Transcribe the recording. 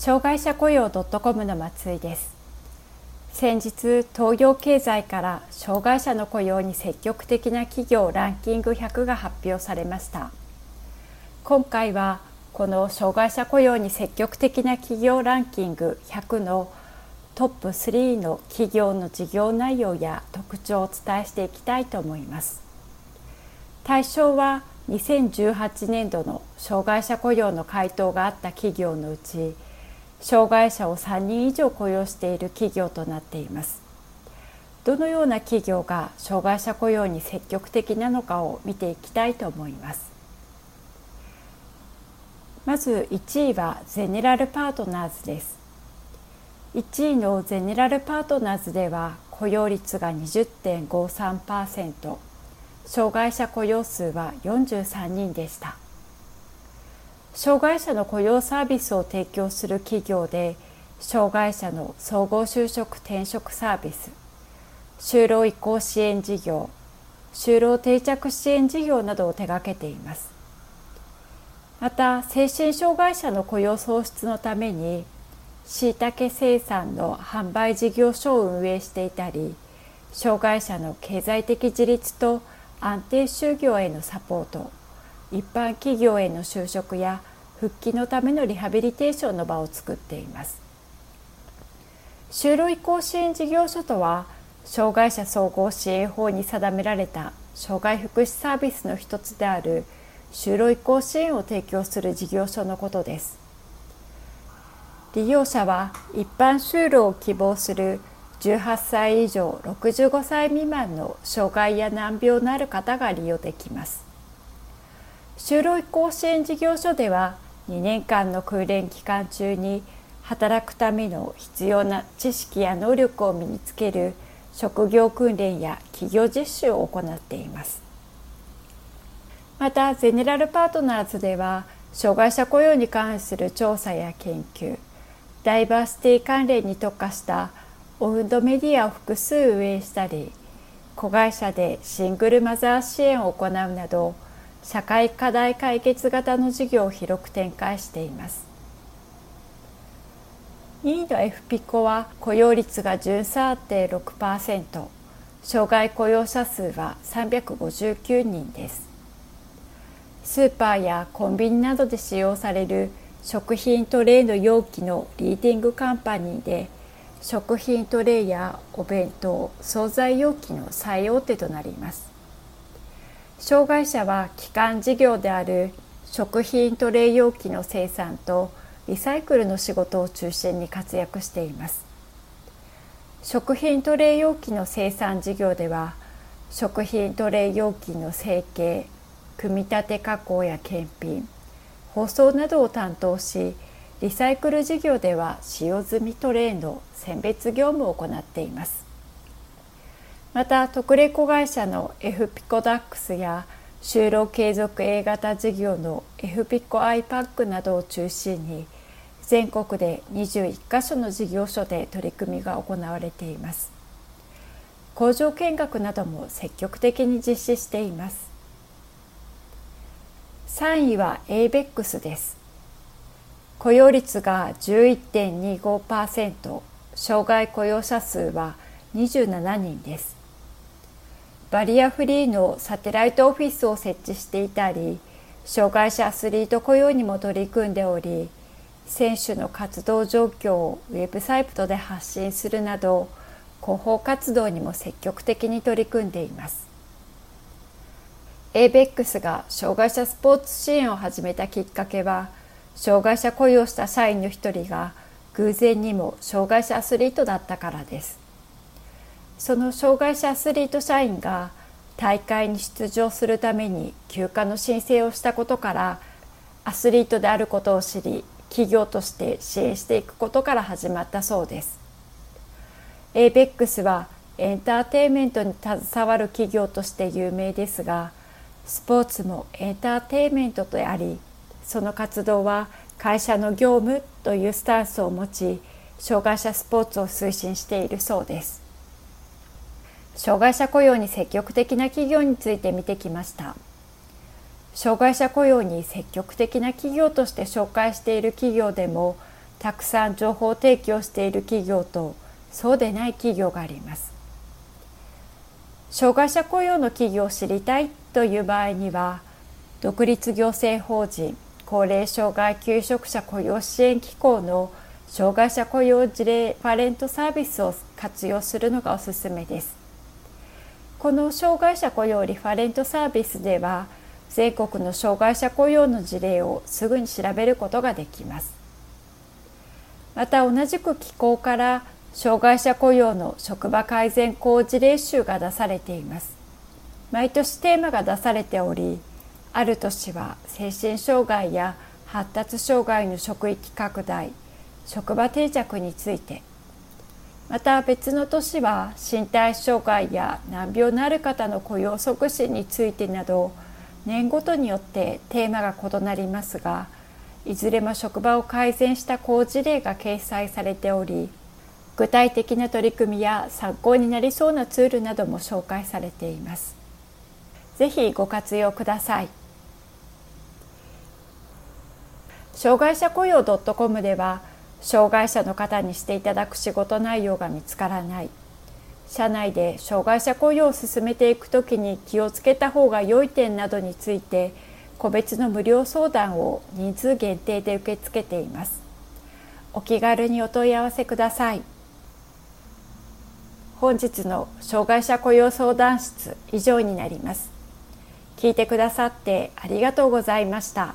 障害者雇用 .com の松井です。先日東洋経済から障害者の雇用に積極的な企業ランキング100が発表されました。今回はこの障害者雇用に積極的な企業ランキング100のトップ3の企業の事業内容や特徴をお伝えしていきたいと思います。対象は2018年度の障害者雇用の回答があった企業のうち障害者を3人以上雇用している企業となっています。どのような企業が障害者雇用に積極的なのかを見ていきたいと思います。まず1位はゼネラルパートナーズです。1位のゼネラルパートナーズでは雇用率が20.53%障害者雇用数は43人でした。障害者の雇用サービスを提供する企業で障害者の総合就職転職サービス就労移行支援事業就労定着支援事業などを手掛けています。また精神障害者の雇用創出のためにしいたけ生産の販売事業所を運営していたり障害者の経済的自立と安定就業へのサポート一般企業への就職や復帰のためのリハビリテーションの場を作っています。就労移行支援事業所とは障害者総合支援法に定められた障害福祉サービスの一つである就労移行支援を提供する事業所のことです。利用者は一般就労を希望する18歳以上65歳未満の障害や難病のある方が利用できます。就労移行支援事業所では2年間の訓練期間中に働くための必要な知識や能力を身につける職業訓練や企業実習を行っています。またゼネラルパートナーズでは障害者雇用に関する調査や研究ダイバーシティ関連に特化したオウンドメディアを複数運営したり子会社でシングルマザー支援を行うなど社会課題解決型の事業を広く展開しています。2位の f ピコは雇用率が13.6%障害雇用者数は359人です。スーパーやコンビニなどで使用される食品トレイの容器のリーディングカンパニーで食品トレイやお弁当惣菜容器の最大手となります。障害者は基幹事業である食品トレイ容器の生産とリサイクルの仕事を中心に活躍しています。食品トレイ容器の生産事業では食品トレイ容器の成形組み立て加工や検品包装などを担当しリサイクル事業では使用済みトレイの選別業務を行っています。また特例子会社の F ピコダックスや就労継続 A 型事業の F ピコ iPAC などを中心に全国で21カ所の事業所で取り組みが行われています。工場見学なども積極的に実施しています。3位は ABEX です。雇用率が11.25%障害雇用者数は27人です。バリアフリーのサテライトオフィスを設置していたり障害者アスリート雇用にも取り組んでおり選手の活動状況をウェブサイトで発信するなど広報活動にも積極的に取り組んでいます。ABEX が障害者スポーツ支援を始めたきっかけは障害者雇用した社員の一人が偶然にも障害者アスリートだったからです。その障害者アスリート社員が大会に出場するために休暇の申請をしたことからアスリートであることを知り企業として支援していくことから始まったそうです。ABEX はエンターテインメントに携わる企業として有名ですがスポーツもエンターテインメントでありその活動は会社の業務というスタンスを持ち障害者スポーツを推進しているそうです。障害者雇用に積極的な企業について見てきました。障害者雇用に積極的な企業として紹介している企業でもたくさん情報提供している企業とそうでない企業があります。障害者雇用の企業を知りたいという場合には独立行政法人高齢障害求職者雇用支援機構の障害者雇用事例ファレントサービスを活用するのがおすすめです。この障害者雇用リファレントサービスでは全国の障害者雇用の事例をすぐに調べることができます。また同じく機構から障害者雇用の職場改善好事例集が出されています。毎年テーマが出されておりある年は精神障害や発達障害の職域拡大職場定着についてまた別の年は身体障害や難病のある方の雇用促進についてなど年ごとによってテーマが異なりますがいずれも職場を改善した好事例が掲載されており具体的な取り組みや参考になりそうなツールなども紹介されています。ぜひご活用ください。障害者雇用 .com では障害者の方にしていただく仕事内容が見つからない。社内で障害者雇用を進めていくときに気をつけた方が良い点などについて個別の無料相談を人数限定で受け付けています。お気軽にお問い合わせください。本日の障害者雇用相談室以上になります。聞いてくださってありがとうございました。